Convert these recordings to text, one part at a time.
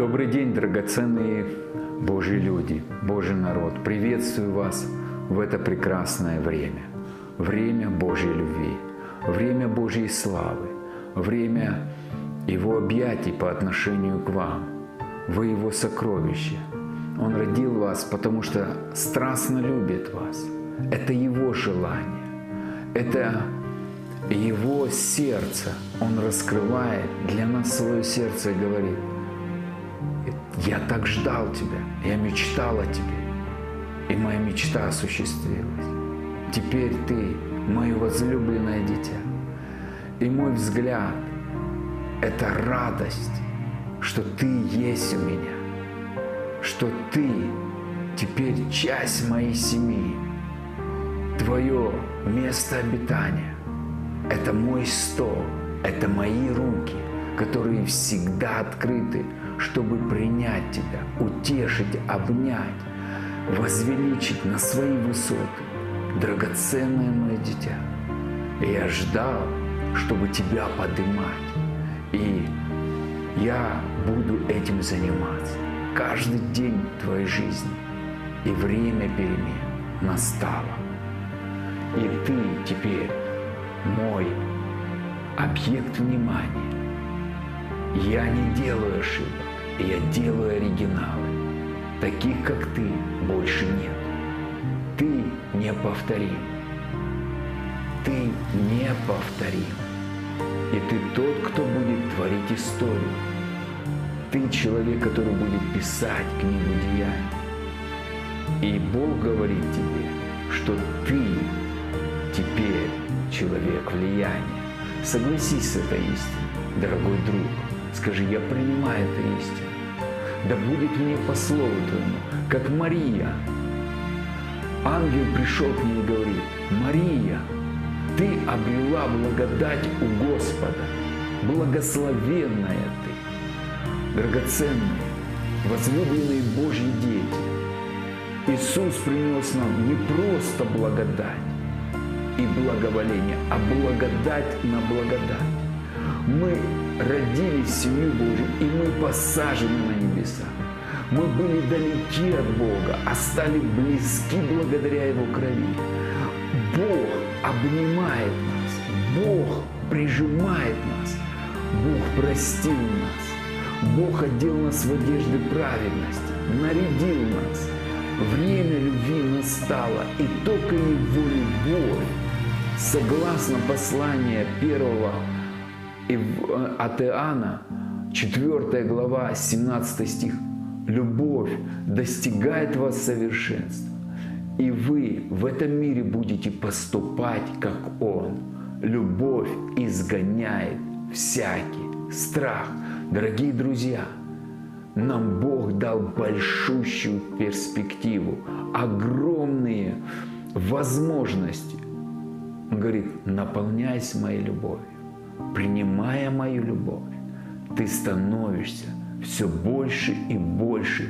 Добрый день, драгоценные Божьи люди, Божий народ. Приветствую вас в это прекрасное время. Время Божьей любви, время Божьей славы, время Его объятий по отношению к вам. Вы Его сокровище. Он родил вас, потому что страстно любит вас. Это Его желание. Это Его сердце. Он раскрывает для нас свое сердце и говорит – я так ждал тебя, я мечтал о тебе, и моя мечта осуществилась. Теперь ты мое возлюбленное дитя. И мой взгляд – это радость, что ты есть у меня, что ты теперь часть моей семьи, твое место обитания – это мой стол, это мои руки, которые всегда открыты – чтобы принять тебя, утешить, обнять, возвеличить на свои высоты, драгоценное мое дитя. И я ждал, чтобы тебя поднимать. И я буду этим заниматься каждый день твоей жизни. И время перемен настало. И ты теперь мой объект внимания. Я не делаю ошибок я делаю оригиналы. Таких, как ты, больше нет. Ты неповторим. Ты неповторим. И ты тот, кто будет творить историю. Ты человек, который будет писать книгу деяний. И Бог говорит тебе, что ты теперь человек влияния. Согласись с этой истиной, дорогой друг. Скажи, я принимаю эту истину да будет мне по слову Твоему, как Мария. Ангел пришел к ней и говорит, Мария, ты обрела благодать у Господа, благословенная ты, драгоценные, возлюбленные Божьи дети. Иисус принес нам не просто благодать и благоволение, а благодать на благодать. Мы родились в семью Божью, и мы посажены на небеса. Мы были далеки от Бога, а стали близки благодаря Его крови. Бог обнимает нас, Бог прижимает нас, Бог простил нас, Бог одел нас в одежды праведности, нарядил нас. Время любви настало, и только Его любовь, согласно посланию первого от Иоанна, 4 глава, 17 стих. Любовь достигает вас совершенства, и вы в этом мире будете поступать, как Он. Любовь изгоняет всякий страх. Дорогие друзья, нам Бог дал большущую перспективу, огромные возможности. Он говорит, наполняйся моей любовью принимая мою любовь, ты становишься все больше и больше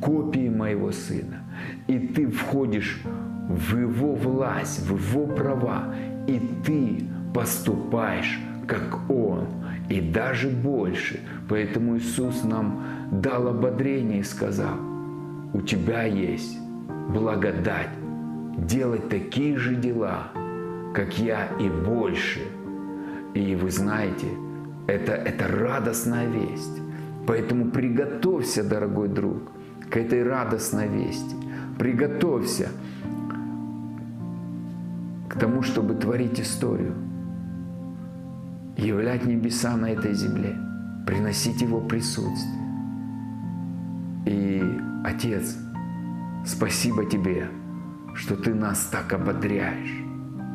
копией моего Сына. И ты входишь в Его власть, в Его права, и ты поступаешь, как Он, и даже больше. Поэтому Иисус нам дал ободрение и сказал, у тебя есть благодать делать такие же дела, как я и больше – и вы знаете, это, это радостная весть. Поэтому приготовься, дорогой друг, к этой радостной вести. Приготовься к тому, чтобы творить историю, являть небеса на этой земле, приносить Его присутствие. И, Отец, спасибо Тебе, что Ты нас так ободряешь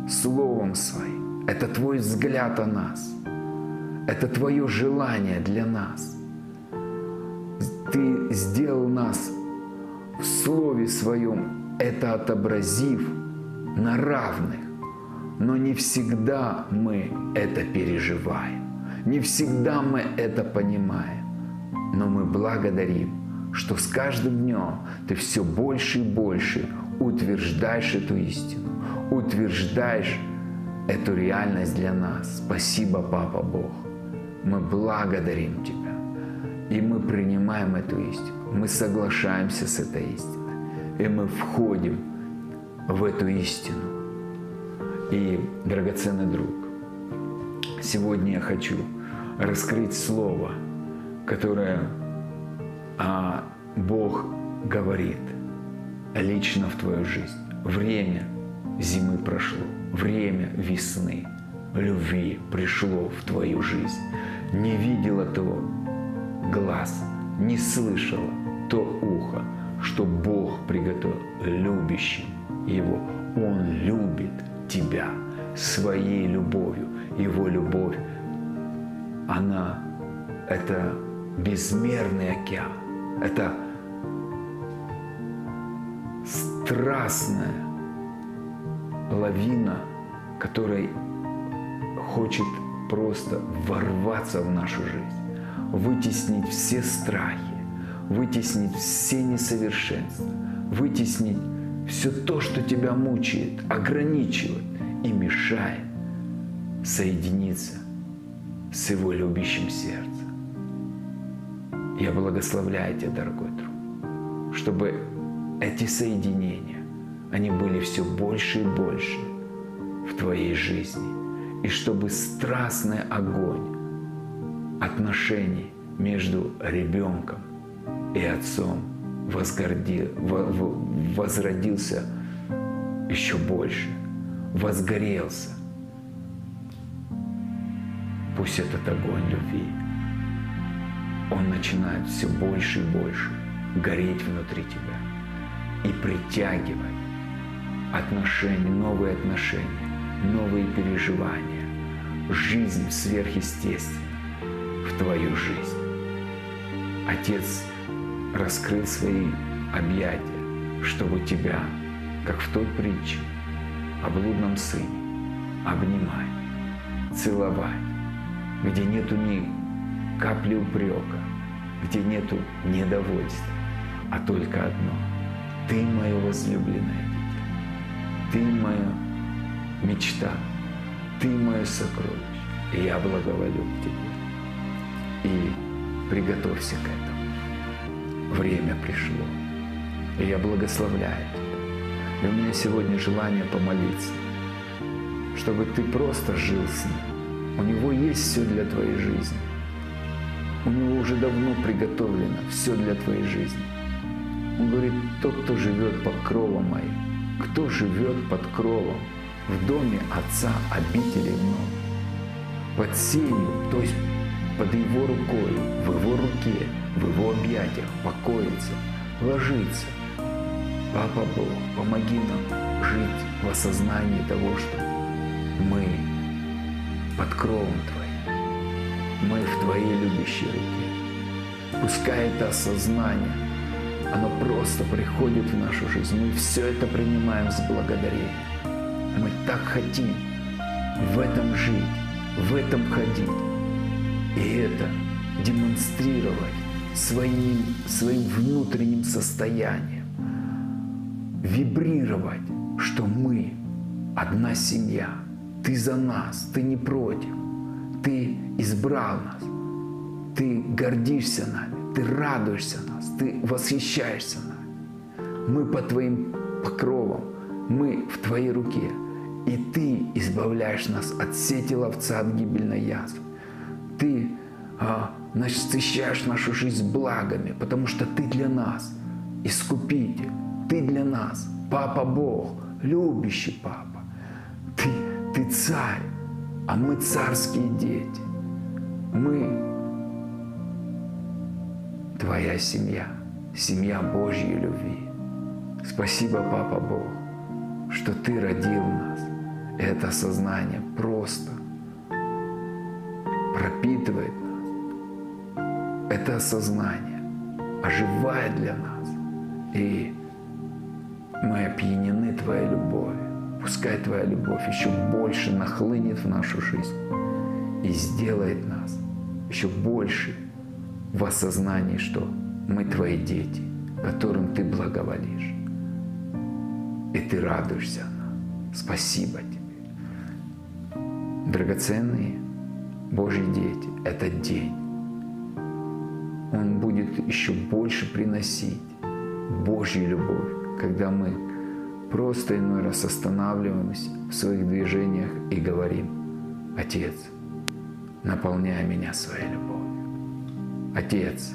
Словом Своим, это Твой взгляд о нас. Это Твое желание для нас. Ты сделал нас в Слове Своем, это отобразив на равных. Но не всегда мы это переживаем. Не всегда мы это понимаем. Но мы благодарим, что с каждым днем ты все больше и больше утверждаешь эту истину, утверждаешь эту реальность для нас. Спасибо, Папа Бог. Мы благодарим Тебя. И мы принимаем эту истину, мы соглашаемся с этой истиной, и мы входим в эту истину. И, драгоценный друг, сегодня я хочу раскрыть слово, которое а, Бог говорит лично в твою жизнь. Время зимы прошло, время весны, любви пришло в твою жизнь. Не видела того глаз, не слышала то ухо, что Бог приготовил любящим Его. Он любит тебя своей любовью. Его любовь, она – это безмерный океан. Это страстная лавина, которая хочет просто ворваться в нашу жизнь, вытеснить все страхи, вытеснить все несовершенства, вытеснить все то, что тебя мучает, ограничивает и мешает соединиться с Его любящим сердцем. Я благословляю тебя, дорогой друг, чтобы эти соединения, они были все больше и больше в твоей жизни. И чтобы страстный огонь отношений между ребенком и отцом возгордил, возродился еще больше, возгорелся. Пусть этот огонь любви, он начинает все больше и больше гореть внутри тебя и притягивать отношения, новые отношения, новые переживания, жизнь сверхъестественная в твою жизнь. Отец раскрыл свои объятия, чтобы тебя, как в той притче о блудном сыне, обнимать, целовать, где нету ни капли упрека, где нету недовольства, а только одно – ты мое возлюбленное ты моя мечта, ты мое сокровище, и я благоволю к тебе. И приготовься к этому. Время пришло, и я благословляю тебя. И у меня сегодня желание помолиться, чтобы ты просто жил с ним. У него есть все для твоей жизни. У него уже давно приготовлено все для твоей жизни. Он говорит, тот, кто живет под кровом моим, кто живет под кровом в доме Отца обители много, под сенью, то есть под Его рукой, в Его руке, в Его объятиях покоится, ложится. Папа Бог, помоги нам жить в осознании того, что мы под кровом Твоим, мы в Твоей любящей руке. Пускай это осознание – оно просто приходит в нашу жизнь. Мы все это принимаем с благодарением. Мы так хотим в этом жить, в этом ходить. И это демонстрировать своим, своим внутренним состоянием. Вибрировать, что мы одна семья. Ты за нас, ты не против. Ты избрал нас. Ты гордишься нами ты радуешься нас, ты восхищаешься нами. Мы по Твоим покровам, мы в Твоей руке, и Ты избавляешь нас от сети ловца, от гибельной язвы. Ты а, насыщаешь нашу жизнь благами, потому что Ты для нас искупитель, Ты для нас Папа Бог, любящий Папа. Ты, ты царь, а мы царские дети. Мы твоя семья, семья Божьей любви. Спасибо, Папа Бог, что Ты родил нас. Это сознание просто пропитывает нас. Это осознание оживает для нас. И мы опьянены Твоей любовью. Пускай Твоя любовь еще больше нахлынет в нашу жизнь и сделает нас еще больше в осознании, что мы твои дети, которым ты благоволишь. И ты радуешься нам. Спасибо тебе. Драгоценные Божьи дети, этот день, он будет еще больше приносить Божью любовь, когда мы просто иной раз останавливаемся в своих движениях и говорим, Отец, наполняй меня своей любовью. Отец,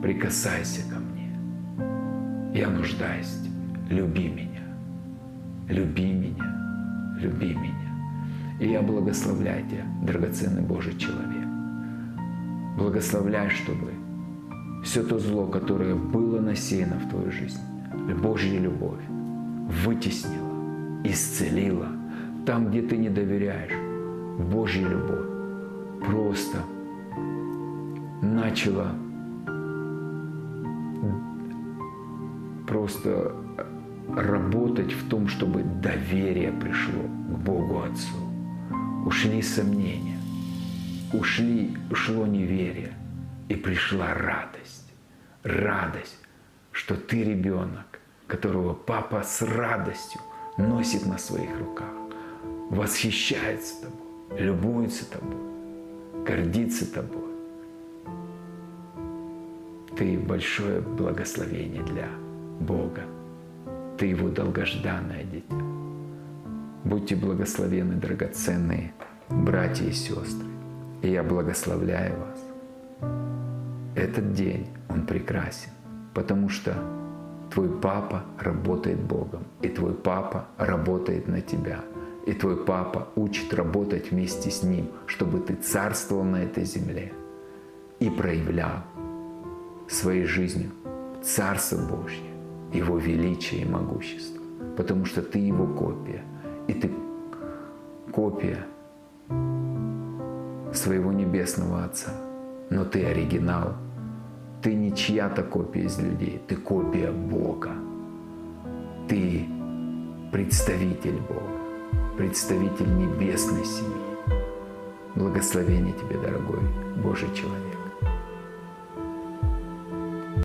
прикасайся ко мне. Я нуждаюсь в тебе. Люби меня. Люби меня. Люби меня. И я благословляю тебя, драгоценный Божий человек. Благословляй, чтобы все то зло, которое было насеяно в твою жизнь, Божья любовь вытеснила, исцелила. Там, где ты не доверяешь, Божья любовь просто начала просто работать в том, чтобы доверие пришло к Богу Отцу. Ушли сомнения, ушли, ушло неверие, и пришла радость. Радость, что ты ребенок, которого папа с радостью носит на своих руках, восхищается тобой, любуется тобой, гордится тобой. Ты большое благословение для Бога. Ты Его долгожданное дитя. Будьте благословены, драгоценные братья и сестры. И я благословляю вас. Этот день, он прекрасен, потому что твой папа работает Богом, и твой папа работает на тебя, и твой папа учит работать вместе с ним, чтобы ты царствовал на этой земле и проявлял своей жизнью. Царство Божье. Его величие и могущество, потому что ты Его копия, и ты копия своего Небесного Отца, но ты оригинал, ты не чья-то копия из людей, ты копия Бога, ты представитель Бога, представитель небесной семьи. Благословение тебе, дорогой Божий человек.